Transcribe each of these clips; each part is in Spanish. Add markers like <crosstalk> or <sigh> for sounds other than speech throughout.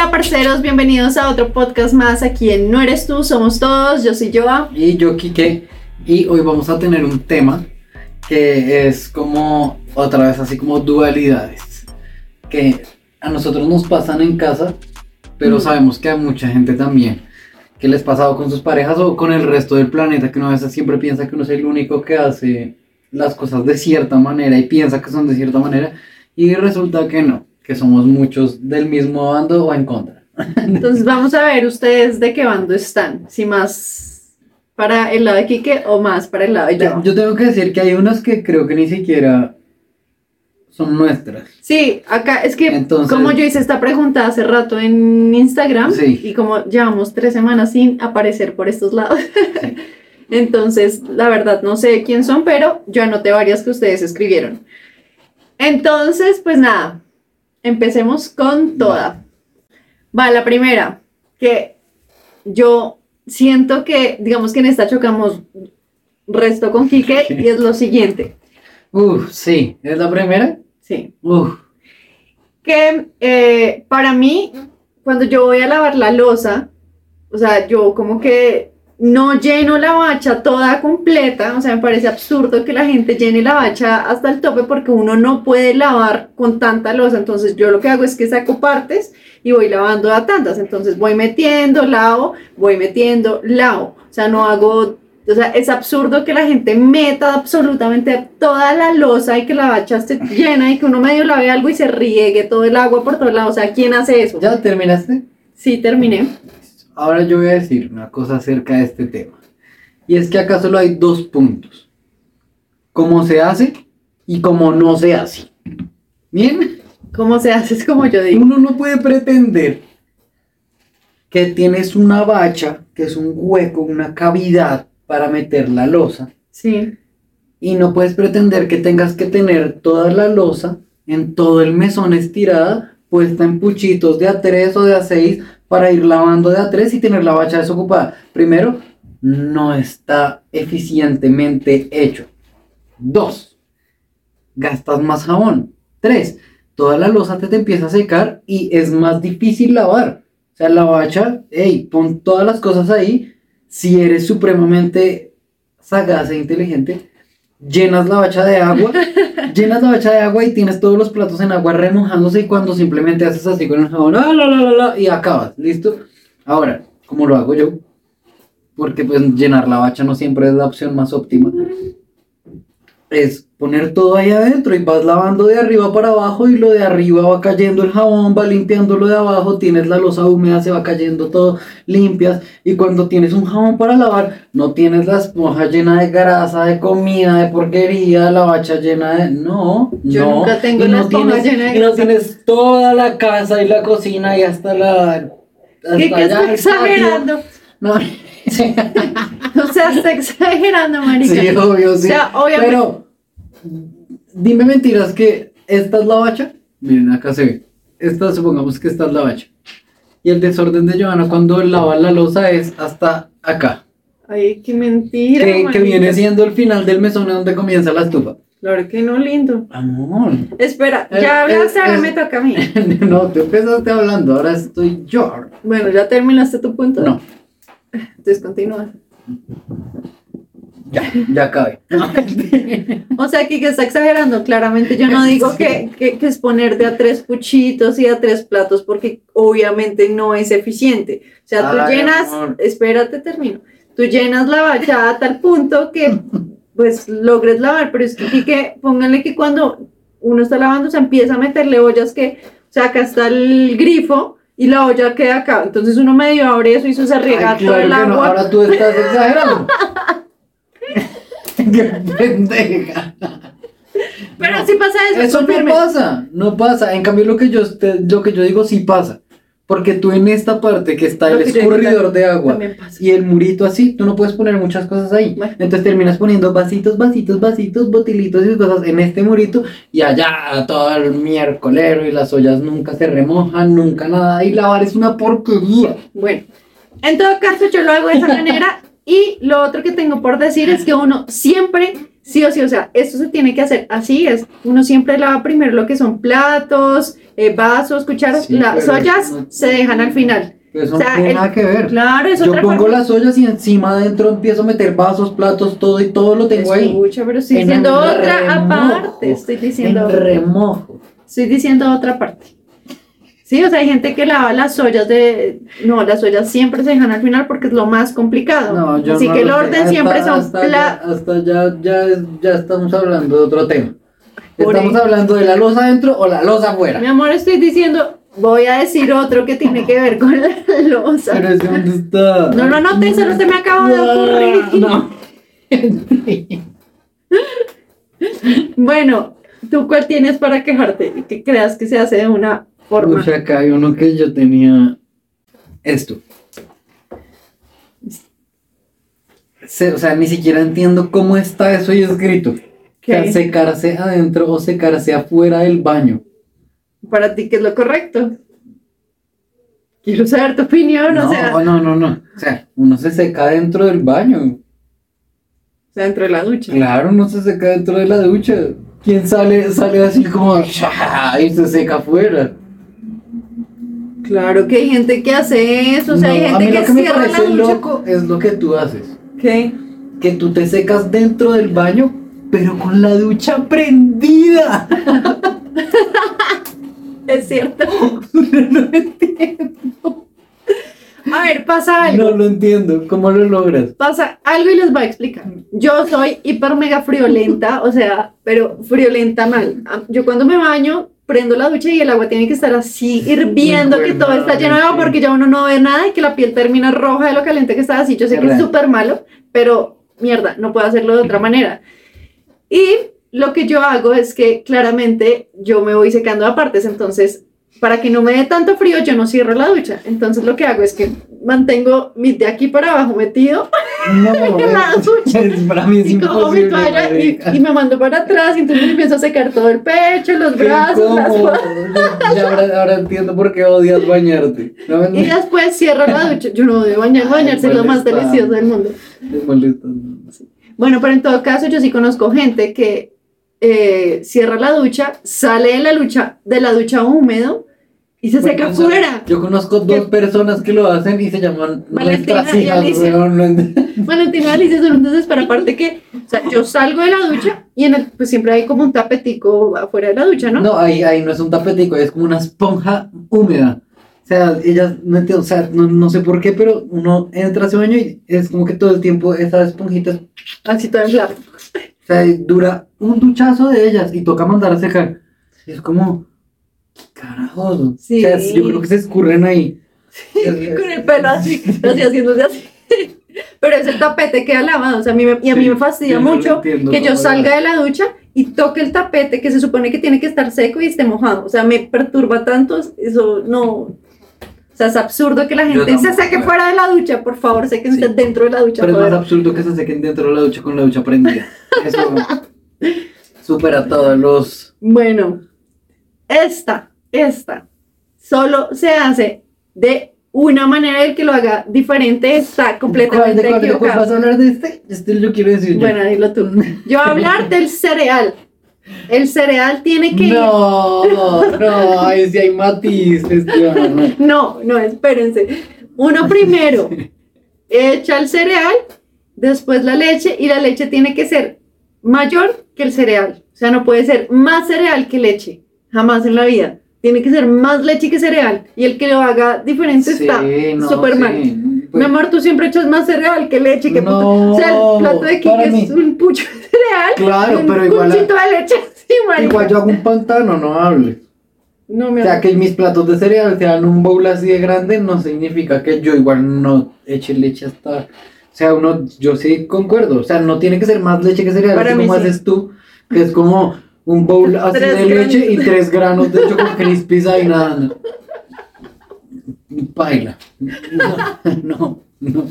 Hola parceros, bienvenidos a otro podcast más aquí en No Eres Tú, Somos Todos, yo soy Joa. Y yo, Kike, y hoy vamos a tener un tema que es como, otra vez, así como dualidades, que a nosotros nos pasan en casa, pero Mm. sabemos que a mucha gente también, que les pasa o con sus parejas o con el resto del planeta, que uno a veces siempre piensa que uno es el único que hace las cosas de cierta manera y piensa que son de cierta manera, y resulta que no, que somos muchos del mismo bando o en contra. Entonces vamos a ver ustedes de qué bando están, si más para el lado de Quique o más para el lado de Ya, Joa. Yo tengo que decir que hay unas que creo que ni siquiera son nuestras. Sí, acá es que Entonces- como yo hice esta pregunta hace rato en Instagram Sí. y como llevamos tres semanas sin aparecer por estos lados, Sí. <laughs> entonces la verdad no sé quién son, pero yo anoté varias que ustedes escribieron. Entonces, pues nada, empecemos con toda. Va, la primera, que yo siento que, digamos que en esta chocamos resto con Quique <laughs> y es lo siguiente. Uf, sí, ¿es la primera? Sí. Uf, que eh, para mí, cuando yo voy a lavar la losa, o sea, yo como que no lleno la bacha toda completa, o sea, me parece absurdo que la gente llene la bacha hasta el tope porque uno no puede lavar con tanta losa, entonces yo lo que hago es que saco partes y voy lavando a tantas, entonces voy metiendo, lavo, voy metiendo, lavo, o sea, no hago... O sea, es absurdo que la gente meta absolutamente toda la losa y que la bacha esté llena y que uno medio lave algo y se riegue todo el agua por todos lados. O sea, ¿quién hace eso? ¿ya terminaste? Sí, terminé. Ahora yo voy a decir una cosa acerca de este tema. Y es que acá solo hay dos puntos. Cómo se hace y cómo no se hace. Bien, ¿Cómo se hace? Es como yo digo. uno no puede pretender que tienes una bacha, que es un hueco, una cavidad para meter la losa. Sí. Y no puedes pretender que tengas que tener toda la losa en todo el mesón estirada, puesta en puchitos de A3 o de A6 para ir lavando de A3 y tener la bacha desocupada. Primero, no está eficientemente hecho. Dos, gastas más jabón. Tres, toda la losa te, te empieza a secar y es más difícil lavar. O sea, la bacha, hey, pon todas las cosas ahí. Si eres supremamente sagaz e inteligente, llenas la bacha de agua, <laughs> llenas la bacha de agua y tienes todos los platos en agua remojándose y cuando simplemente haces así con el jabón, ah, la, la, la, la, y acabas, ¿listo? Ahora, ¿cómo lo hago yo? Porque pues llenar la bacha no siempre es la opción más óptima. Es poner todo ahí adentro y vas lavando de arriba para abajo y lo de arriba va cayendo el jabón, va limpiando lo de abajo, tienes la losa húmeda, se va cayendo todo, limpias y cuando tienes un jabón para lavar, no tienes la esponja llena de grasa, de comida, de porquería, la bacha llena de... No, Yo no. nunca tengo la no esponja tienes, llena de y no tienes toda la casa y la cocina y hasta la... hasta ¿Qué, allá patio. No, <laughs> sí, O sea, está exagerando, marica. sí, obvio, sí. O sea, obviamente. Pero, dime mentiras que esta es la bacha. Miren, acá se ve. Esta, supongamos que esta es la bacha. Y el desorden de Johanna cuando lava la losa es hasta acá. Ay, qué mentira. Que, viene siendo el final del mesón donde comienza la estufa. Claro que no, lindo. Amor. Espera, Eh, ya hablaste, eh, ahora eh. me toca a mí. <laughs> no, tú empezaste hablando, ahora estoy yo. Bueno, ya terminaste tu punto. No, Entonces continúa. ya, ya acabé. <laughs> O sea, aquí que está exagerando, claramente. Yo no digo que, que, que es poner de a tres puchitos y a tres platos, porque obviamente no es eficiente. O sea, tú llenas, amor. espérate, termino. Tú llenas la bacha a tal punto que pues logres lavar, pero es que, que pónganle que cuando uno está lavando se empieza a meterle ollas que, o sea, acá está el grifo y la olla queda acá. Entonces uno medio abre eso y eso se riega todo claro el no, agua. ahora tú estás exagerando. <laughs> Qué pendeja. Pero No, sí pasa eso. Eso no pasa, no pasa. En cambio, lo que yo, lo que yo digo sí pasa. Porque tú en esta parte que está el escurridor de agua y el murito así, tú no puedes poner muchas cosas ahí. Entonces terminas poniendo vasitos, vasitos, vasitos, botilitos y cosas en este murito y allá todo el miércolero y las ollas nunca se remojan, nunca nada. Y lavar es una porquería. Bueno, en todo caso yo lo hago de esa <laughs> manera y lo otro que tengo por decir es que uno siempre Sí o sí, o sea, esto se tiene que hacer así es. Uno siempre lava primero lo que son platos, eh, vasos, cucharas, Sí, las ollas no- se dejan al final. Eso O sea, no tiene el- nada que ver. Claro, es Yo otra pongo las ollas y encima adentro empiezo a meter vasos, platos, todo y todo lo tengo ahí. Escucha, pero estoy En diciendo otra remojo, aparte. Estoy diciendo, En remojo. estoy diciendo otra parte. Sí, o sea, hay gente que lava las ollas de. No, las ollas siempre se dejan al final porque es lo más complicado. No, yo Así no que el orden siempre son hasta ya, hasta ya, ya, es- ya estamos hablando de otro tema. Estamos hablando de la losa adentro o la losa afuera. Mi amor, estoy diciendo, voy a decir otro que tiene que ver con la losa. Pero ese dónde está. No lo anoté, solo se me acaba de ocurrir. No. <laughs> Bueno, ¿tú cuál tienes para quejarte que creas que se hace de una forma? Uy, acá hay uno que yo tenía. Esto. Se- o sea, ni siquiera entiendo cómo está eso ahí escrito. O sea, ¿Qué? secarse adentro o secarse afuera del baño. Para ti, ¿qué es lo correcto? Quiero saber tu opinión, No, o sea, no, no, no. O sea, uno se seca dentro del baño. o sea, dentro de la ducha. Claro, uno se seca dentro de la ducha. ¿Quién sale, sale así como y se seca afuera? Claro que hay gente que hace eso, o sea, hay No, a gente mí que lo que me cierra la parece ducha. loco es lo que tú haces. ¿Qué? Que tú te secas dentro del baño, pero con la ducha prendida. <laughs> Es cierto. <laughs> no entiendo. A ver, pasa algo. No lo entiendo. ¿Cómo lo logras? Pasa algo y les voy a explicar. Yo soy hiper mega friolenta, o sea, pero friolenta mal. Yo cuando me baño, prendo la ducha y el agua tiene que estar así hirviendo, que todo está lleno de agua porque ya uno no ve nada y que la piel termina roja de lo caliente que está así. Yo sé que es súper malo, pero mierda, no puedo hacerlo de otra manera. Y lo que yo hago es que claramente yo me voy secando a partes, entonces para que no me dé tanto frío yo no cierro la ducha. Entonces lo que hago es que mantengo mi de aquí para abajo metido <laughs> No, En la ducha. <laughs> es- para mí es y cojo mi toalla y, me mando para atrás y entonces me empiezo a secar todo el pecho, los brazos, las incómodo. espalda. Ya ahora, ahora entiendo por qué odias bañarte. No, <laughs> y después cierro la ducha. Yo no odio bañar, Ay, bañarse es lo más delicioso del mundo. Bueno, pero en todo caso yo sí conozco gente que eh, cierra la ducha, sale de la ducha, de la ducha húmedo y se seca Bueno, afuera. Yo conozco dos personas que lo hacen y se llaman Valentina <laughs> y Alicia. Valentina Alicia son entonces, pero aparte que, o sea, yo salgo de la ducha y en el, pues siempre hay como un tapetico afuera de la ducha, ¿no? No, ahí, ahí no es un tapetico, es como una esponja húmeda. O sea, ellas, no entiendo, o sea, no, no sé por qué, pero uno entra a ese baño y es como que todo el tiempo esas esponjitas, Así flaco. o sea, dura un duchazo de ellas y toca mandar a secar. Y es como, carajos, Sí. o sea, yo creo que se escurren ahí. con el pelo así, <laughs> así haciéndose así. Pero ese tapete queda lavado, o sea, a mí me, y a mí Sí, me fastidia mucho entiendo, que yo salga de la ducha y toque el tapete que se supone que tiene que estar seco y esté mojado. O sea, me perturba tanto, eso no. Sea, es absurdo que la gente se saque fuera de la ducha, por favor, séquense Sí. dentro de la ducha. Pero es más absurdo que se sequen dentro de la ducha con la ducha prendida. Eso <laughs> supera todos los... Bueno, esta, esta, solo se hace de una manera el que lo haga diferente está ¿Cuál, completamente de cuál, de equivocado. vas a hablar de este? Este yo quiero decir yo. Bueno, dilo tú. Yo voy a hablar <laughs> del cereal. El cereal tiene que. No, <laughs> no, ahí sí hay matices, tío, no. No, no, espérense. Uno primero echa el cereal, después la leche y la leche tiene que ser mayor que el cereal. O sea, no puede ser más cereal que leche. Jamás en la vida. Tiene que ser más leche que cereal. Y el que lo haga diferente está no, súper sí. mal. Pues, Mi amor, tú siempre echas más cereal que leche, que. No, O sea, el plato de Kike es un pucho de cereal. Claro, y un pero igual, cuchito de leche. Sí, igual yo hago un pantano, no hable. No me O sea, que mis platos de cereal sean un bowl así de grande no significa que yo igual no eche leche hasta... O sea, uno, yo sí concuerdo. O sea, no tiene que ser más leche que cereal, Para así como sí. haces tú, que es como un bowl así Tres de leche y tres granos de chocolate crispies ahí nada. Baila. No, no, no.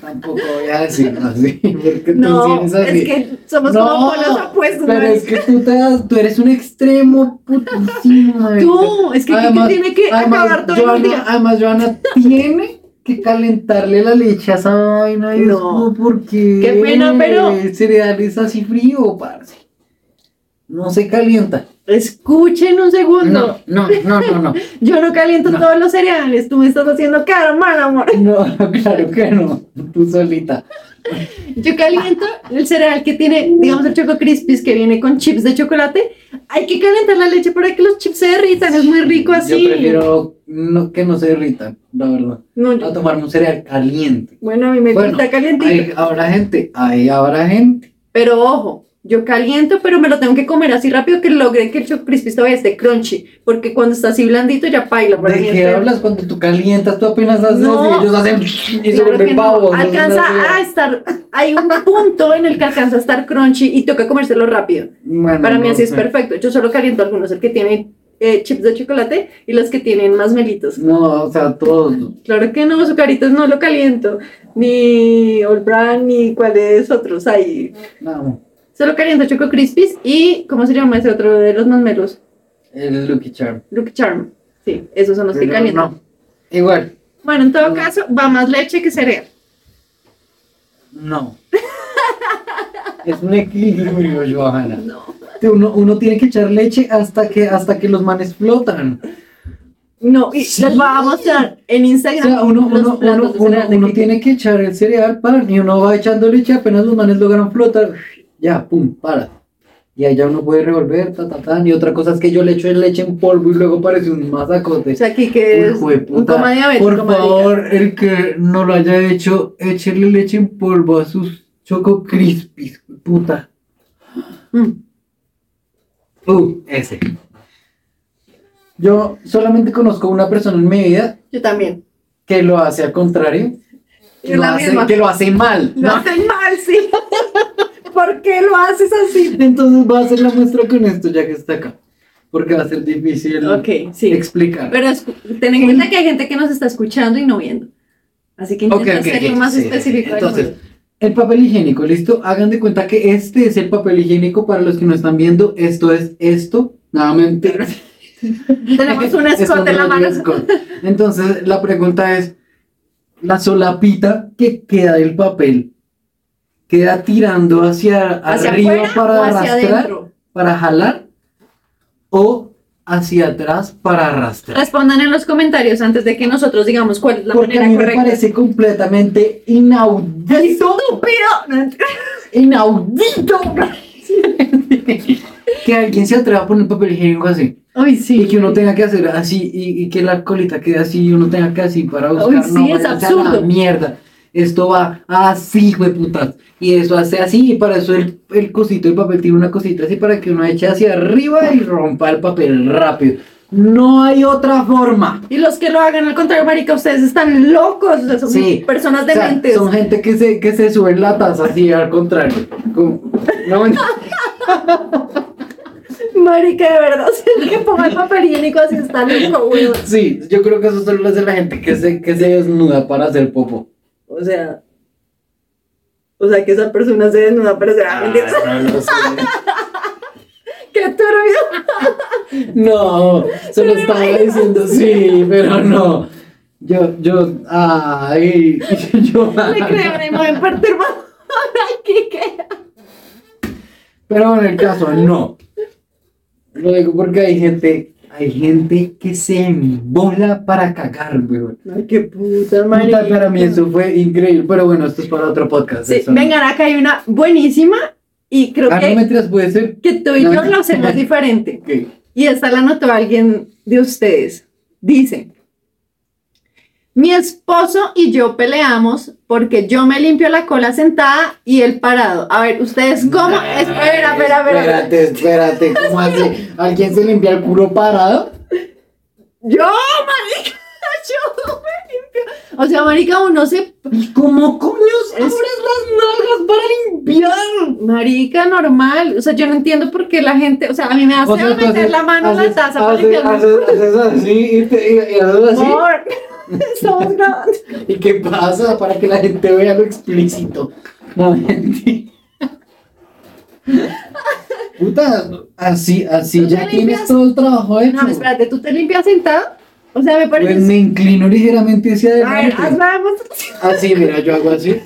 Tampoco voy a decirlo así, porque No, tú sí eres así. es que somos No, como polos opuestos. Pero marica. es que tú, te das- tú eres un extremo putísimo. Tú, es que Kike tiene que acabar todo el Joana, día. Además, Joana tiene que calentarle la leche a esa vaina. Y No. es como, ¿por qué? Qué pena, pero- El cereal es así frío, parce. No se calienta. Escuchen un segundo. No, no, no, no, no. <laughs> Yo no caliento No. todos los cereales. Tú me estás haciendo cara mal, amor. <laughs> No, claro que no. Tú solita. Yo caliento el cereal que tiene, digamos, el Choco Crispies que viene con chips de chocolate. Hay que calentar la leche para que los chips se derritan. Es muy rico así. Yo prefiero no, que no se derrita, la verdad. No, yo- A tomarme un cereal caliente. bueno, a mí me Bueno, gusta calientito. Ahí habrá gente, ahí habrá gente. Pero ojo, yo caliento, pero me lo tengo que comer así rápido que logre que el Choco Crispies todavía esté crunchy. Porque cuando está así blandito ya paila. ¿De qué hablas cuando tú calientas? Tú apenas haces No. así, ellos hacen y se Claro que vuelven no. pavos. Alcanza a estar, hay un punto en el que alcanza a estar crunchy y toca comérselo rápido. Bueno, Para mí así es perfecto. Yo solo caliento algunos, el que tiene eh, chips de chocolate y los que tienen más melitos. No, o sea, todos. Claro que no, azucaritos no lo caliento. Ni All Brand, ni cuáles otros hay. No, Solo caliento Choco Crispies y, ¿cómo se llama ese otro de los masmelos? el Lucky Charm. Luke Charm. Sí, esos son los que no. Igual, Bueno, en todo No. caso, va más leche que cereal. no. es un equilibrio, Johanna. No. Uno, uno tiene que echar leche hasta que, hasta que los manes flotan. No, y Sí. les voy a mostrar en O Instagram. sea, uno, uno, uno, uno, que- tiene que echar el cereal para, y uno va echando leche, apenas los manes logran flotar, ya, pum, para. Y ya uno puede revolver, ta, ta, ta. Y otra cosa es que yo le echo leche en polvo y luego parece un masacote. O sea, aquí que es de un coma diabético. Por favor, el que no lo haya hecho, échele leche en polvo a sus choco crispies, puta. Mm. Uh, ese. Yo solamente conozco una persona en mi vida Yo también. que lo hace al contrario. Yo lo, hace, que lo hace mal. Lo ¿no? hacen mal, sí. <laughs> ¿Por qué lo haces así? Entonces voy a hacer la muestra con esto ya que está acá. Porque va a ser difícil Ok, sí. explicar. Pero ten en cuenta que hay gente que nos está escuchando y no viendo. Así que intenta ser lo más sí, específico. entonces. El papel higiénico, ¿listo? Hagan de cuenta que este es el papel higiénico para los que no están viendo. Esto es esto. Nuevamente. <laughs> tenemos un Es escote en la mano. Entonces, la pregunta es: ¿la solapita que queda del papel queda tirando hacia, ¿Hacia arriba afuera para hacia arrastrar? adentro? ¿Para jalar? ¿O hacia atrás para arrastrar? Respondan en los comentarios antes de que nosotros digamos cuál es la Porque a manera mí me parece completamente inaudito. ¡Estúpido! Inaudito <laughs> que alguien se atreva a poner papel higiénico así Ay, sí. y que uno tenga que hacer así y, y que la colita quede así y uno tenga que así para buscar sí, no, es váyanse a la absurdo. mierda esto va así güey putas y eso hace así y para eso el, el cosito del papel tiene una cosita así para que uno eche hacia arriba y rompa el papel rápido no hay otra forma Y los que lo hagan al contrario, marica, ustedes están locos. O sea, son Sí. personas O sea, dementes. son gente que se, que se sube en la taza así al contrario Como- no, <laughs> Marica, de verdad. O sea, el que ponga el papel higiénico así está loco, weón. Sí, yo creo que eso solo lo hace la gente que se, que se desnuda para hacer popo. O sea. O sea, que esa persona se desnuda, pero se va a mentir. no lo sé. <laughs> ¡Qué turbio! <laughs> No, solo estaba diciendo sí, pero no. Yo, yo, ay, <laughs> yo. Le creo una imagen perturbadora aquí que. Pero en el caso, no. Lo digo porque hay gente, hay gente que se embola para cagar, weón. Ay, qué puta, Puta, marica. para mí eso fue increíble. Pero bueno, esto es para otro podcast. Sí, eso. vengan, acá hay una buenísima y creo Ah, que, mentiras, puede ser. que tú y No, yo no. lo hacemos diferente. Y esta la notó alguien de ustedes. Dice, mi esposo y yo peleamos porque yo me limpio la cola sentada y él parado. A ver, ¿ustedes cómo? espera, espera, espera. Espérate, espérate, ¿cómo <laughs> así? ¿Alguien se limpia el culo parado? Yo, marica, <laughs> yo me limpio. O sea, marica, uno se... ¿Y cómo coños Es- abres las nalgas para limpiar? Marica, normal. O sea, yo no entiendo por qué la gente... O sea, a mí me hace O sea, tú meter haces- la mano en la haces- taza para limpiarme. haces- haces así y, te, y, y haces así. Amor, estamos grabando. ¿Y qué pasa? Para que la gente vea lo explícito. No, mentira. Puta, así, así ¿Tú te ya tienes limpias? todo el trabajo hecho. No, espérate, ¿tú te limpias sentada? O sea, me parece. Pues me inclino ligeramente hacia a ver, adelante. haz la Así, mira, yo hago así.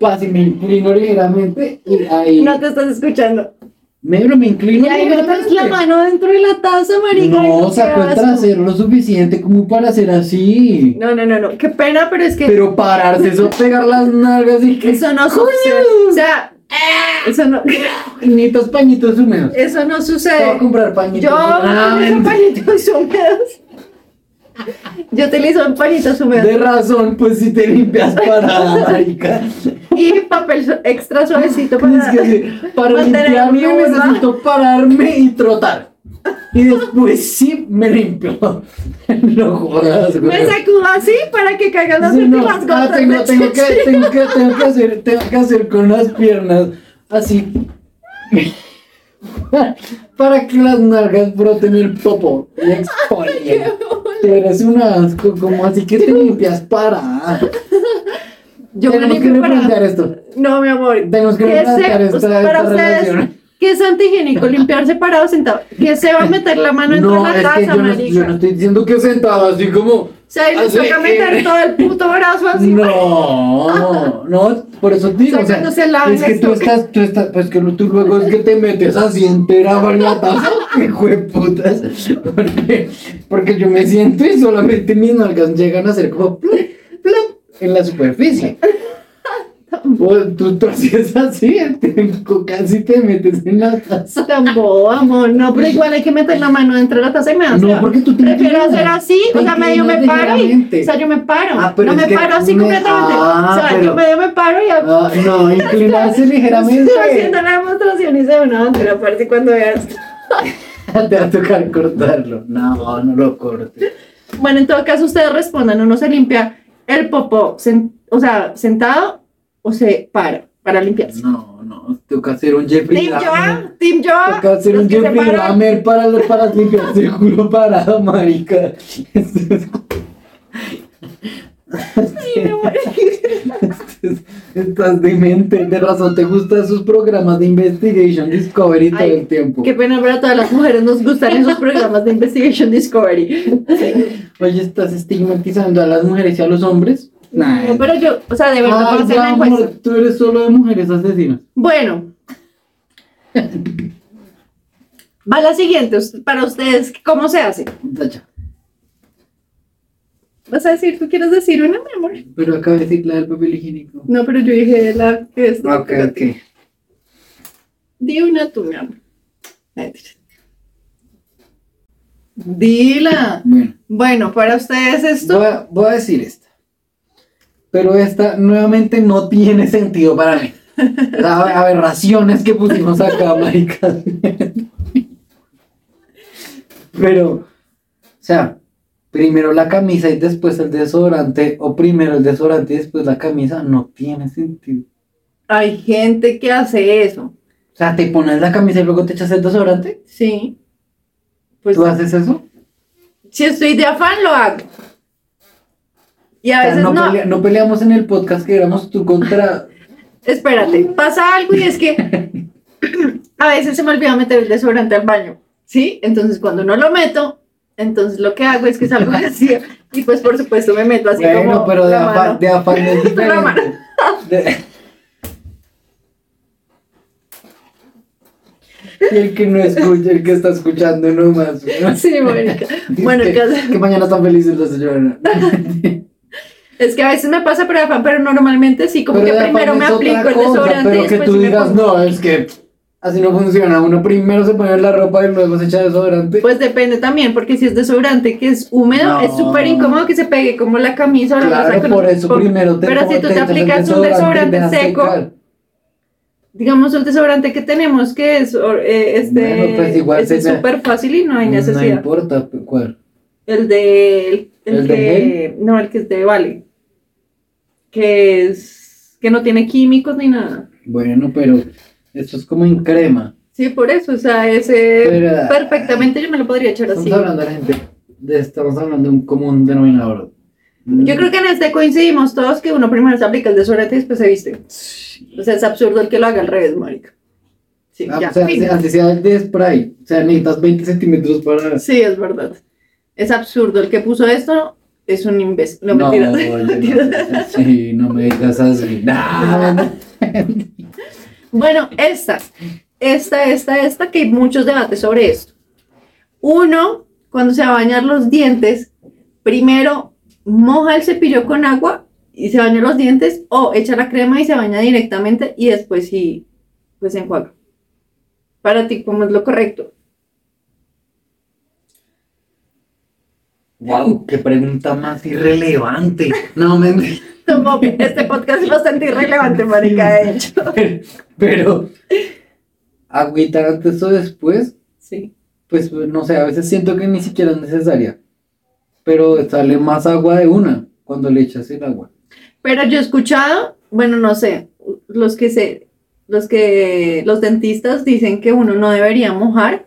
Así me inclino ligeramente y ahí. No te estás escuchando. Me, me inclino Y ahí metes la mano dentro de la taza, marica. No, saco el trasero lo suficiente como para hacer así. No, no, no, no. Qué pena, pero es que Pero pararse, eso pegar las nalgas y que. eso no sucede. O sea, eso no, Pañitos, pañitos húmedos. eso no Te voy a sucede. comprar pañitos. Yo Ah, utilizo pañitos húmedos. Yo utilizo pañitos húmedos de razón, pues si te limpias parada, marica. y papel extra suavecito Es para. que sí, para limpiarme necesito pararme y trotar. Y después sí me limpio. <laughs> No jodas, güey. Me sacudo así para que caigan las no. últimas Ah, tengo, que, chichi. tengo, que, tengo, que hacer, tengo que hacer con las piernas así. <laughs> <laughs> Para que las nalgas broten el popo y exfolien. <laughs> Eres un asco, como así que te limpias para. Yo Tenemos que replantear esto. No, mi amor. Tenemos que ¿Qué replantear esta, para esta ustedes, relación. ¿Qué es antihigiénico? Limpiarse parado sentado. ¿Qué se va a meter la mano dentro No, es la que taza, yo no, marica? yo no estoy diciendo que sentado así como. O sea, y así, toca meter eh, <laughs> todo el puto brazo así. No, <laughs> no, por eso te digo, o sea, Sacándose la es que tú estás, tú estás, pues que tú luego es que te metes así entera por la taza, hijo de putas, porque, porque yo me siento y solamente mis nalgas llegan a ser como plop, plop, en la superficie. O tú, tú haces así, te- casi te metes en la taza. Tan bobo, amor. No, pero igual hay que meter la mano dentro de la taza y me hace. No, porque tú te Prefiero hacer así, o sea, medio me paro y. O sea, yo me paro. Ah, no me paro así me- completamente. Ah, o sea, pero- yo medio me paro y hago. Ah, no, <laughs> inclinarse ligeramente. Estoy <laughs> haciendo la demostración y se ve una bandera aparte cuando veas. <laughs> Te va a tocar cortarlo. No, no lo cortes. Bueno, en todo caso, ustedes respondan, uno se limpia el popó, o sea, sentado o se para para limpiarse. No, no, toca hacer un Jeffrey Team. Joan, Team Joan. Toca hacer un Jeffrey. Dahmer para, para limpiarse el culo parado, marica. Ay, no, Estás demente, de razón, te gustan esos programas de investigation, discovery todo el tiempo. Qué pena, pero a todas las mujeres nos gustan esos programas de Investigation Discovery. Oye, ¿estás estigmatizando a las mujeres y a los hombres? Nah. No, pero yo, o sea, de verdad, la encuesta. tú eres solo de mujeres asesinas. Bueno. Va la siguiente, para ustedes, ¿cómo se hace? Tacha. ¿Vas a decir, tú quieres decir una, mi amor? Pero acabo de decir la del papel higiénico. No, pero yo dije la que es. Ok, ok. Di una tú, mi amor. Dila. Bueno, Bueno, para ustedes esto. voy a, voy a decir esta. Pero esta nuevamente no tiene sentido para mí. Las aberraciones que pusimos acá, marica. Pero, o sea, primero la camisa y después el desodorante, o primero el desodorante y después la camisa, no tiene sentido. Hay gente que hace eso. O sea, te pones la camisa y luego te echas el desodorante. Sí. Pues ¿Tú haces eso? si estoy de afán, lo hago. Y a O sea, veces no, no. pelea- no peleamos en el podcast que éramos tú contra. <laughs> Espérate, pasa algo y es que <laughs> a veces se me olvida meter el desodorante al baño. ¿Sí? Entonces cuando no lo meto, entonces lo que hago es que salgo <laughs> así y pues por supuesto me meto así bueno, como pero de afán, de afán es diferente. De- Y el que no escucha, el que está escuchando nomás. ¿no? Sí, marica. Bueno, que, que mañana están felices los señores. Es que a veces me pasa por afán, pero normalmente sí, como Pero que primero me aplico el cosa, desodorante y Pero que después tú sí me digas, pongo- no, es que así no funciona. Uno primero se pone la ropa y luego se echa desodorante. Pues depende también, porque si es desodorante que es húmedo, No. es súper incómodo que se pegue como la camisa o la claro, con- por eso primero te Pero si tú te el aplicas un y desodorante dejas seco, secar. digamos el desodorante que tenemos que es eh, este Bueno, pues igual es súper fácil y no hay No necesidad. importa cuál. el de el, el ¿El de que no, el que es de Vale. Que es que no tiene químicos ni nada. Bueno, pero esto es como en crema. Sí, por eso, o sea, ese Pero- perfectamente yo me lo podría echar Estamos así. hablando de la gente, de- estamos hablando de un común denominador. Yo creo que en este coincidimos todos que uno primero se aplica el desodorante y después se viste. O sea, es absurdo el que lo haga al revés, marica. Sí, Ah, ya, o sea, antes sea de spray, o sea, necesitas 20 centímetros para... Sí, es verdad. Es absurdo. El que puso esto es un imbécil. No, sí, no me digas así. <laughs> No, Bueno, esta, esta, esta, esta, que hay muchos debates sobre esto. Uno, cuando se va a bañar los dientes, primero moja el cepillo con agua y se baña los dientes o echa la crema y se baña directamente y después sí, pues se enjuaga. Para ti, ¿cómo es lo correcto? Wow, qué pregunta más irrelevante. No me Como <laughs> este podcast es bastante irrelevante, marica, de hecho. <laughs> pero, pero agüita antes o después, Sí. pues no sé, a veces siento que ni siquiera es necesaria. Pero sale más agua de una cuando le echas el agua. Pero yo he escuchado, bueno, no sé, los que se, los que, los dentistas dicen que uno no debería mojar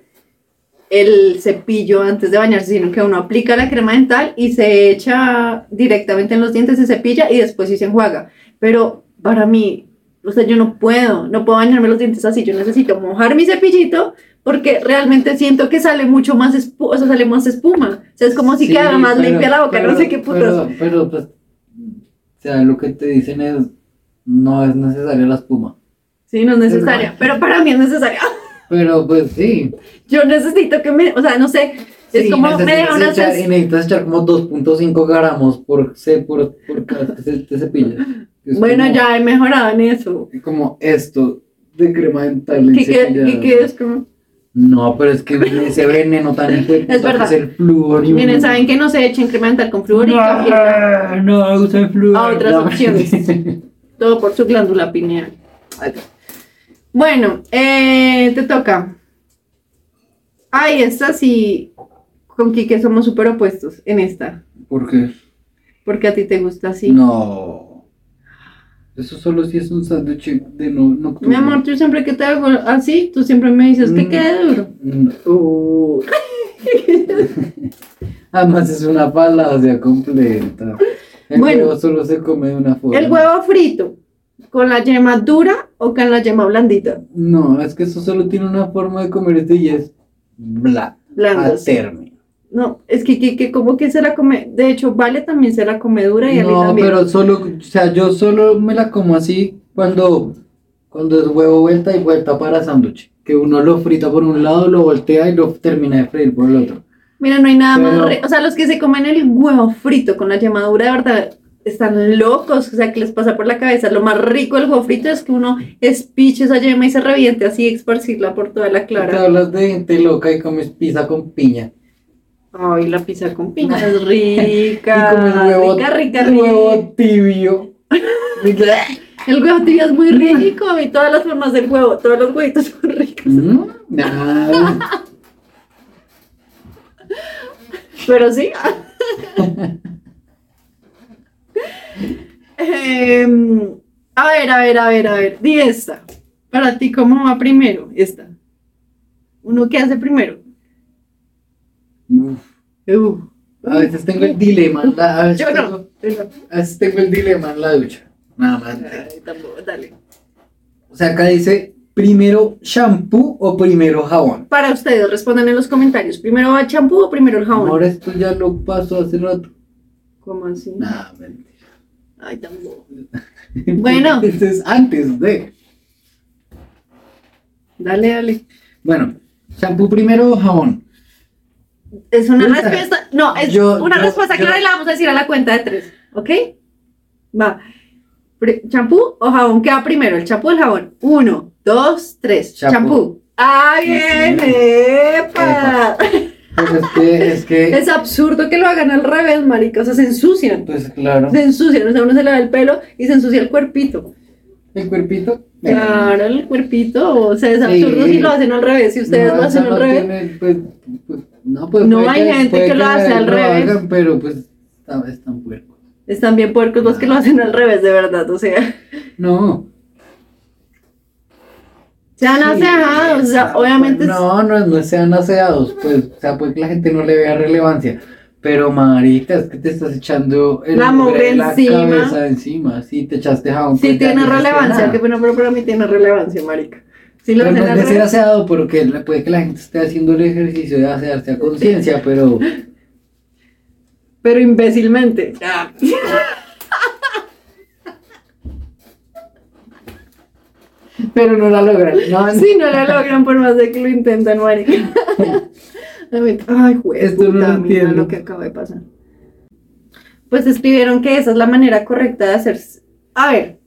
el cepillo antes de bañarse, sino que uno aplica la crema dental y se echa directamente en los dientes, se cepilla y después sí se enjuaga. Pero para mí, o sea, yo no puedo, no puedo bañarme los dientes así, yo necesito mojar mi cepillito porque realmente siento que sale mucho más, espu- o sea, sale más espuma. O sea, es como si Sí, quedara más pero- limpia la boca, no pero- sé qué putas. Pero, pero, pues, o sea, lo que te dicen es, no es necesaria la espuma. Sí, no es necesaria, pero para mí es necesaria. <laughs> Pero pues sí. Yo necesito que me, o sea, no sé, es Sí, como me necesitas deja una echar- y necesitas echar como 2.5 gramos por, por, por cada que se- te cepillas. Bueno, como- ya he mejorado en eso. Como esto de crema dental. ¿Qué, qué, es como? No, pero es que ese veneno tan Es verdad. el flúor. y Miren, saben que no se echen crema dental con flúor y No, no, usa el flúor. A otras No. opciones. todo por su glándula pineal. Ay, Dios. Bueno, eh, te toca. Ay, esta sí, con Kike somos súper opuestos en esta, ¿Por qué? porque a ti te gusta así. No. Eso solo si es un sándwich de no, nocturno. Mi amor, tú siempre que te hago así, tú siempre me dices que Mm. quede duro. No. Uh. <laughs> Además es una falacia completa. El Bueno. huevo solo se come de una forma. El huevo frito, ¿con la yema dura o con la yema blandita? No, es que eso solo tiene una forma de comerse y es bla. Blanda, término. No, es que, que, que como que se la come, de hecho, Vale también se la come dura y a mí No, también. pero solo, o sea, yo solo me la como así cuando, cuando es huevo vuelta y vuelta para sándwich. Que uno lo frita por un lado, lo voltea y lo termina de freír por el otro. Mira, no hay nada Pero- más, o sea, los que se comen el huevo frito con la yema dura, de verdad, están locos, o sea, que les pasa por la cabeza. Lo más rico del huevo frito es que uno espiche esa yema y se reviente así y esparcirla por toda la Te clara. hablas de gente loca y comes pizza con piña. Ay, la pizza con piña <laughs> es Y rica, comes huevo, rica, rica, rica. huevo tibio. <laughs> El huevo tibio es muy rico, mí todas las formas del huevo, todos los huevitos son ricos. Mm. <laughs> Pero sí. Em, a ver, a ver, a ver, a ver. Di esta. Para ti, ¿cómo va primero? Esta. ¿Uno qué hace primero? Uf. Uh, A veces tengo el dilema. la- a, veces Yo tengo, no. a veces tengo el dilema en la ducha. Nada más. Ay, tampoco, dale. O sea, acá dice primero shampoo o primero jabón. Para ustedes, respondan en los comentarios. ¿Primero va champú o primero el jabón? Ahora esto ya lo pasó hace rato. ¿Cómo así? Nada, mentira. Ay, tampoco. <laughs> Bueno. Entonces, antes de. Dale, dale. Bueno, shampoo primero o jabón. Es una Puta. respuesta. No, es Yo- una yo- respuesta yo- clara y la vamos a decir a la cuenta de tres. ¿Ok? Va. ¿Champú o jabón? ¿Qué va primero? ¿El champú o el jabón? Uno, dos, tres. Champú. Champú. ¡Ah, bien! Pues es que, es que. <laughs> Es absurdo que lo hagan al revés, marica. O sea, se ensucian. Pues claro. Se ensucian. O sea, uno se lava el pelo y se ensucia el cuerpito. El cuerpito. Claro, el cuerpito. O sea, es Sí. absurdo si lo hacen al revés. Si ustedes No, lo hacen al revés. tiene, pues, pues, no, pues, hay gente que lo hace al revés. hagan, pero pues esta vez tan puerco. Están bien puercos los que lo hacen al revés, de verdad. O sea. No. Sean Sí, aseajados, o sea, obviamente es- No, no, no sean aseados, pues, o sea, pues que la gente no le vea relevancia. Pero, marica, es que te estás echando el La mugre la encima. cabeza encima. Sí, te echaste jabón. sí pues, tiene relevancia, que bueno, pero para mí tiene relevancia, marica. Si lo Pero hacen no es de ser aseado, porque puede que la gente esté haciendo el ejercicio de asearse a conciencia, pero <laughs> pero imbécilmente. <laughs> Pero no la logran. No, <laughs> Sí, no lo logran por más de que lo intentan, marica. <laughs> Ay, juez, Esto no lo mira lo que acaba de pasar. Pues escribieron que esa es la manera correcta de hacer. A ver,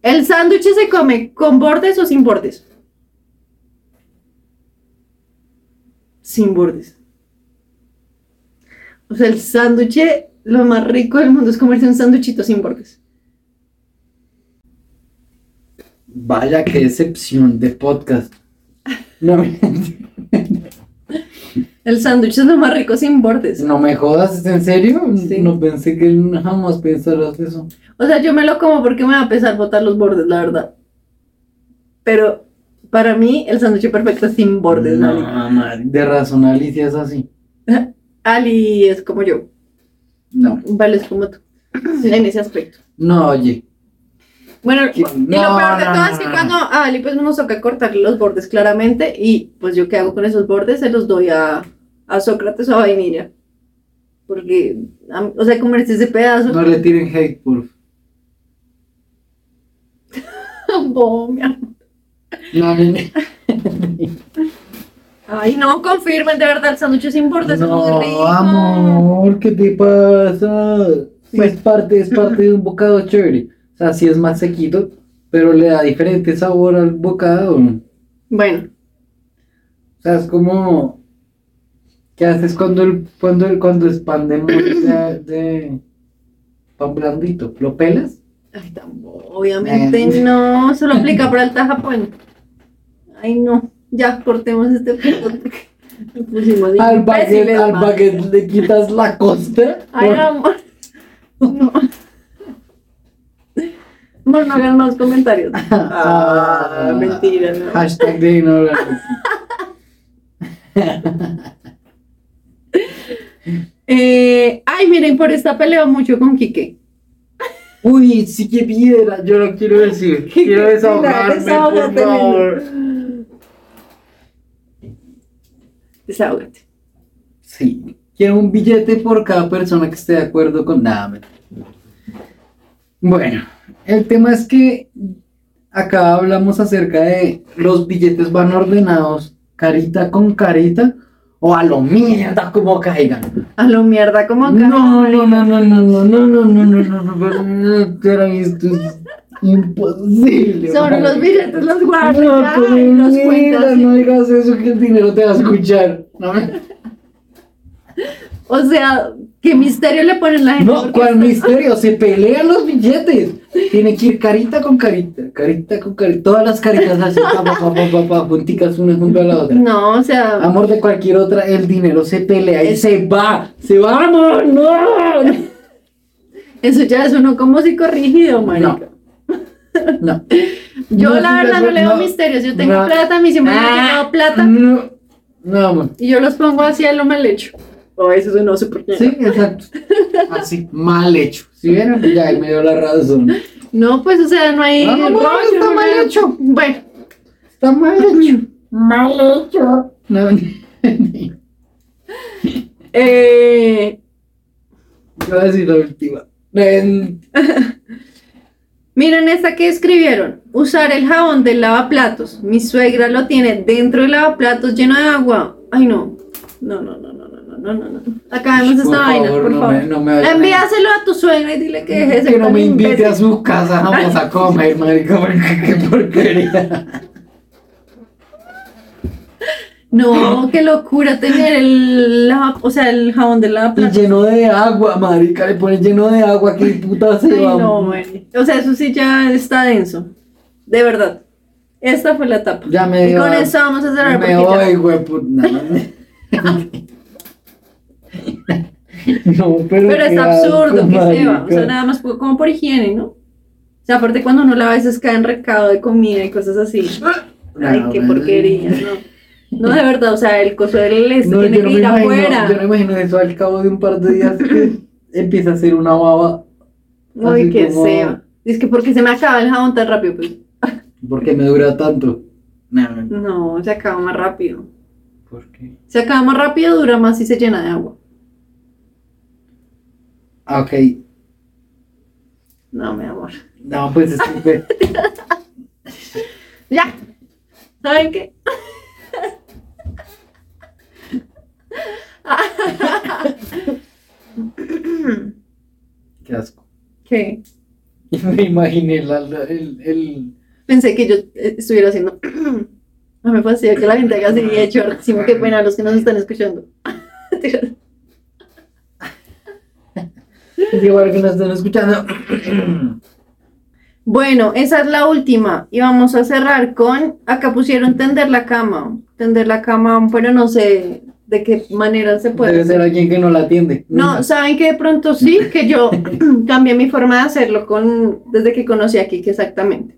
¿el sándwich se come con bordes o sin bordes? Sin bordes. O sea, el sándwich, lo más rico del mundo es comerse un sándwichito sin bordes. Vaya, qué decepción de podcast. No, <laughs> El sándwich es lo más rico sin bordes. no me jodas, ¿es en serio? Sí. No pensé que jamás pensaras eso. O sea, yo me lo como porque me va a pesar botar los bordes, la verdad. Pero para mí, el sándwich perfecto es sin bordes, no, madre, de razón Alicia es así. <laughs> Ali es como yo. No, Vale, es como tú. En ese aspecto. no, oye. Bueno, y lo peor de todo no, es que no. cuando a Ali pues nos toca cortarle los bordes claramente y pues yo qué hago con esos bordes se los doy a, a Sócrates o a Vainilla. Porque, a- o sea, comerse ese pedazo. No le tiren hate, por. Oh, <laughs> mi amor. No, ni- Ay, no, confirmen, de verdad, el sándwich sin bordes es muy rico. no, amor, ¿qué te pasa? Bueno. es parte, es parte de un bocado chévere. O sea, sí es más sequito, pero le da diferente sabor al bocado. O Bueno, sea, es como. ¿Qué haces cuando el, cuando el, cuando pan de, de, pan blandito? ¿Lo pelas? Ay, tampoco, obviamente no, solo aplica para el Tajapón. Ay, no, ya cortemos este punto pusimos Al baguette, al baguette le quitas la costa. Ay, amor. No. No hagan más comentarios. <laughs> Ah, mentira, no. Hashtag de ignorancia. <laughs> Eh, ay, miren, por esta peleo mucho con Quique. Uy, sí que piedra, yo lo quiero decir. <laughs> Quiero desahogarme, por favor. Desahógate. Sí, quiero un billete por cada persona que esté de acuerdo con nada. Bueno, el tema es que acá hablamos acerca de los billetes van ordenados carita con carita o a lo mierda como caigan. A lo mierda, como acá. No, no, no, no, no, no, no, no, no, no, no, no, no, pero esto es imposible. Sobre los billetes los guardas No, pero mira, no digas eso que el dinero te va a escuchar. No, me- O sea, ¿qué misterio le ponen la gente? no ¿cuál misterio? Se pelean los billetes. Tiene que ir carita con carita, carita con carita, todas las caritas así, pa, pa, pa, pa, pa, junticas una junto a la otra. No, o sea, Amor de cualquier otra, el dinero se pelea y se va, se va, amor, no. eso ya es uno como psicorrígido, marica. No. Yo No, la sí, verdad no no, le veo no. misterios. Yo tengo plata, mí siempre me ha Ah, llegado plata No, no, amor. y yo los pongo así a lo mal hecho. O eso es no sé por qué. Sí, exacto. <laughs> Así, mal hecho. ¿Sí vieron? Ya, él me dio la razón. No, pues o sea, no hay. No, no, rollo, está no mal hecho. Bueno, Está mal hecho. Mal hecho. No, <laughs> eh, yo voy a decir la última. En- <laughs> miren esta que escribieron. Usar el jabón del lavaplatos. Mi suegra lo tiene dentro del lavaplatos lleno de agua. Ay, no. No, no, no, no, no, no. Acabemos esta vaina, favor, por no favor. me- no me Envíaselo a tu suegra y dile que deje de Que no me invite imbécil. a su casa, vamos a comer, marica, porque qué porquería. No, qué locura tener el, lava- o sea, el jabón del Y lavaplatos. lleno de agua, marica, le pones lleno de agua, qué puta se Ay, va. no, güey. O sea, eso sí ya está denso. De verdad. Esta fue la etapa. Ya me y dio con asco. eso vamos a cerrar Me voy, güey, puta. <laughs> <laughs> No, pero. Pero es absurdo que se va. O sea, nada más como por higiene, ¿no? O sea, aparte cuando uno lava a veces cae en recado de comida y cosas así. Ay, No, qué bueno. porquería, ¿no? No, de verdad, o sea, el coso del este No, tiene no, que me ir imagino, afuera. yo no imagino eso al cabo de un par de días que <laughs> empieza a hacer una baba. Ay, qué como- sea. Es que porque se me acaba el jabón tan rápido, pues. <laughs> Porque me dura tanto. No, no, No, se acaba más rápido. ¿Por qué? Se acaba más rápido, dura más y se llena de agua. Ok. No, mi amor. No, pues es que... <laughs> Ya. ¿Saben qué? Qué asco. ¿Qué? Y <laughs> me imaginé la- la- el, el... Pensé que yo eh, estuviera haciendo. <clears throat> No me fastidia que la gente haga así de hecho. Decimos qué pena a los que nos están escuchando. <laughs> Igual que nos están escuchando. Bueno, esa es la última. Y vamos a cerrar con. Acá pusieron tender la cama. Tender la cama, pero no sé de qué manera se puede. Debe ser alguien que no la atiende. No, saben que de pronto sí, que yo cambié mi forma de hacerlo con desde que conocí a Kike exactamente.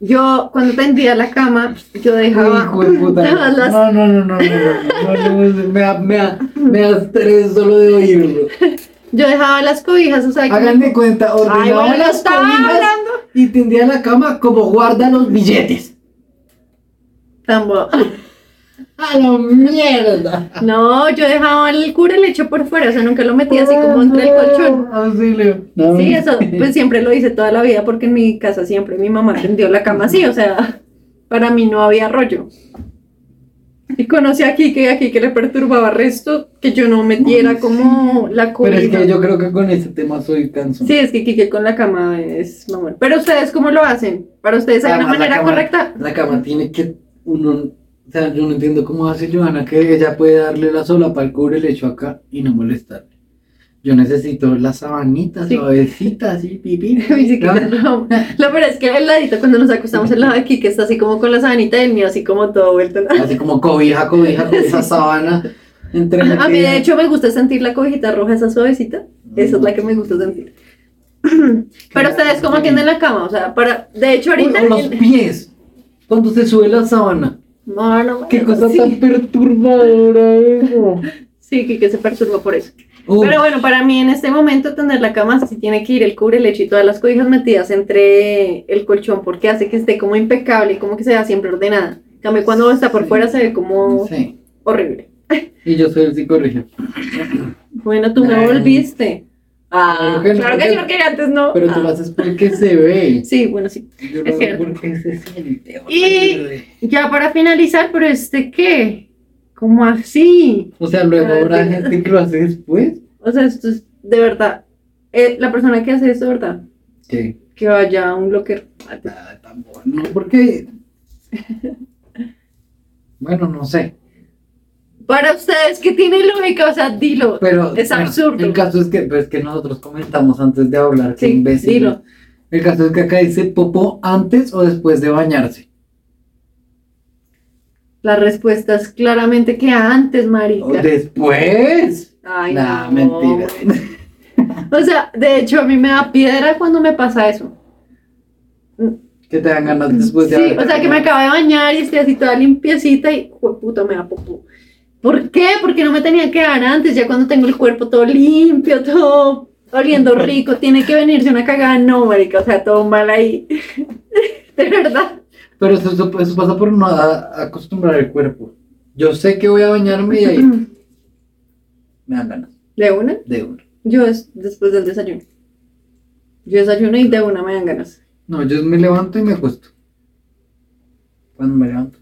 Yo cuando tendía la cama, yo dejaba Hijo de puta. las- No, no, no, no, no, no, no, no, me da, me da, me da estrés solo de oírlo. Yo dejaba las cobijas, o sea, que- Hagan de cuenta, Ay, ordenaba bueno, las estaba cobijas hablando. y tendía la cama como guarda los billetes. Tan bo- <laughs> ¡A la mierda! No, yo dejaba el curelecho por fuera, o sea, nunca lo metía así como entre el colchón. Auxilio. No, Sí, eso, pues siempre lo hice toda la vida porque en mi casa siempre mi mamá tendió la cama así, o sea, para mí no había rollo. Y conocí a Kike y a Kike le perturbaba resto que yo no metiera como la Pero cobija. es que yo creo que con este tema soy cansón. Sí, es que Kike con la cama es mamón. Pero ustedes, ¿cómo lo hacen? ¿Para ustedes hay una Además, la manera cama- correcta? La cama tiene que uno, o sea, yo no entiendo cómo hace Johanna que ella puede darle la sola para el cubre el hecho acá y no molestarle. Yo necesito las sabanitas Sí. suavecitas así, pipí. Lo, lo peor es que el ladito cuando nos acostamos al lado de Kike está así como con la sabanita y el mío así como todo vuelto. Así como cobija, cobija, con esa <laughs> sábana. Entre A mí de hecho me gusta sentir la cobijita roja, esa suavecita. Esa es la que me gusta sentir. <clears throat> Pero ustedes cómo atienden la cama, o sea, para, de hecho ahorita... O los pies. Cuando se sube la sábana. No, no, Qué cosa sí, tan perturbadora eso. <laughs> Sí, que, que se perturba por eso. Uf, Pero bueno, para mí en este momento tender la cama sí tiene que ir el cubre lecho y todas las cobijas metidas entre el colchón porque hace que esté como impecable y como que se vea siempre ordenada. En cambio, cuando está por Sí. fuera se ve como Sí. horrible. Y yo soy el psicorregio. Bueno, tú me Ay. volviste. Ah, Claro que no, claro que porque- sí, porque antes no. Pero tú Ah. lo haces porque se ve. Sí, bueno, sí. Yo Es no sé cierto. por qué se siente. Y- horrible. Ya para finalizar, pero este qué? ¿Cómo así? O sea, luego Ah, habrá sí. gente que lo hace después. O sea, esto es de verdad. Eh, la persona que hace esto, ¿verdad? ¿Qué? Que vaya a un locker. Nada tan bueno. Porque. <laughs> Bueno, no sé. Para ustedes, que tiene lógica? O sea, dilo. Pero. Es bueno, absurdo. El caso es que, pues, que nosotros comentamos antes de hablar. que Sí, imbécil. dilo. El caso es que acá dice popó antes o después de bañarse. La respuesta es claramente que antes, ¿O marica. después? Ay, Nah, no. mentira. <laughs> O sea, de hecho, a mí me da piedra cuando me pasa eso. Que te dan ganas después de sí, o sea, que me acabo de bañar y estoy así toda limpiecita y, puta, me da popó. ¿Por qué? Porque no me tenía que dar antes, ya cuando tengo el cuerpo todo limpio, todo oliendo rico, tiene que venirse una cagada, no, marica, o sea, todo mal ahí. <laughs> De verdad. Pero eso, eso- eso pasa por no a- acostumbrar el cuerpo. Yo sé que voy a bañarme y ahí <clears throat> me dan ganas ¿De una? de una. Yo es después del desayuno. Yo desayuno y de una me dan ganas. No, yo me levanto y me acuesto. Cuando me levanto.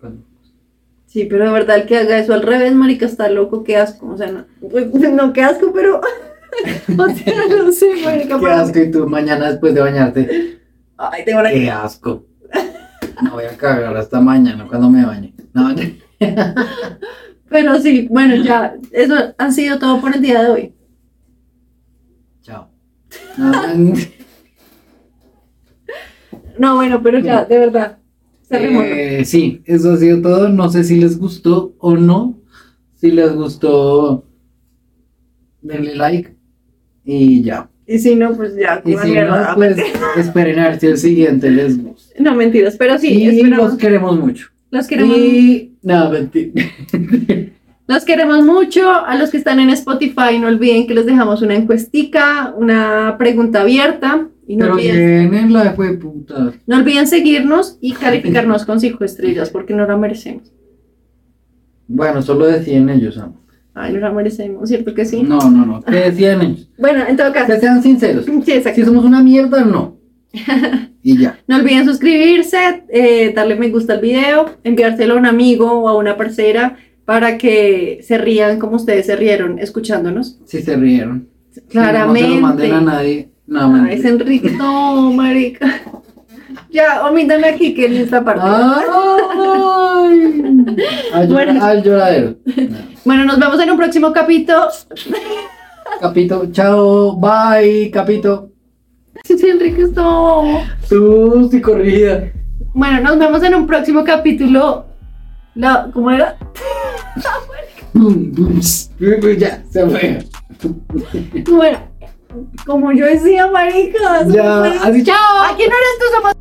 Cuando- Sí, pero de verdad el que haga eso al revés, marica, está loco, qué asco. O sea, no, pues, <laughs> no qué asco, pero. <laughs> o sea, no sé, marica. Qué asco y tú mañana después de bañarte. Ay, tengo una. Qué asco. No voy a cagar hasta mañana cuando me bañe. No, <laughs> Pero sí, bueno, ya, eso ha sido todo por el día de hoy. chao. No, No, <laughs> bueno, pero ya, de verdad. Eh, sí, eso ha sido todo. No sé si les gustó o no. Si les gustó, denle like y ya. Y si no, pues ya, Y si no, pues <laughs> esperen a ver si el siguiente les gusta. No, mentiras, pero sí, y esperamos. los queremos mucho. Los queremos, Y no, mentira. <laughs> los queremos mucho. A los que están en Spotify, no olviden que les dejamos una encuestica, una pregunta abierta. Y no Pero olviden, tienen la fue puta. no olviden seguirnos y calificarnos con cinco estrellas porque no la merecemos. Bueno, solo decían ellos, amo. Ay, no la merecemos, ¿cierto que sí? No, no, no. Decían <laughs> ellos. Bueno, en todo caso. Que sean sinceros. <laughs> Sí, exacto. Si somos una mierda, no. <laughs> Y ya. No olviden suscribirse, eh, darle me gusta al video, enviárselo a un amigo o a una parcera para que se rían como ustedes se rieron escuchándonos. Si se rieron. Claramente. No se lo manden a nadie. No, Ay, mentira. es Enrique. No, marica. Ya, omítame aquí que en esta parte. Ay. Al, Bueno. al lloradero. Bueno, nos vemos en un próximo capítulo. Capito, chao, bye, Capito. Enrique, no. Tú, sí, corrida. Bueno, nos vemos en un próximo capítulo. La, ¿Cómo era? <laughs> Ya, se fue. ¿Cómo era? Como yo decía, marica. Ya, así, chao. Aquí no eres tú, somos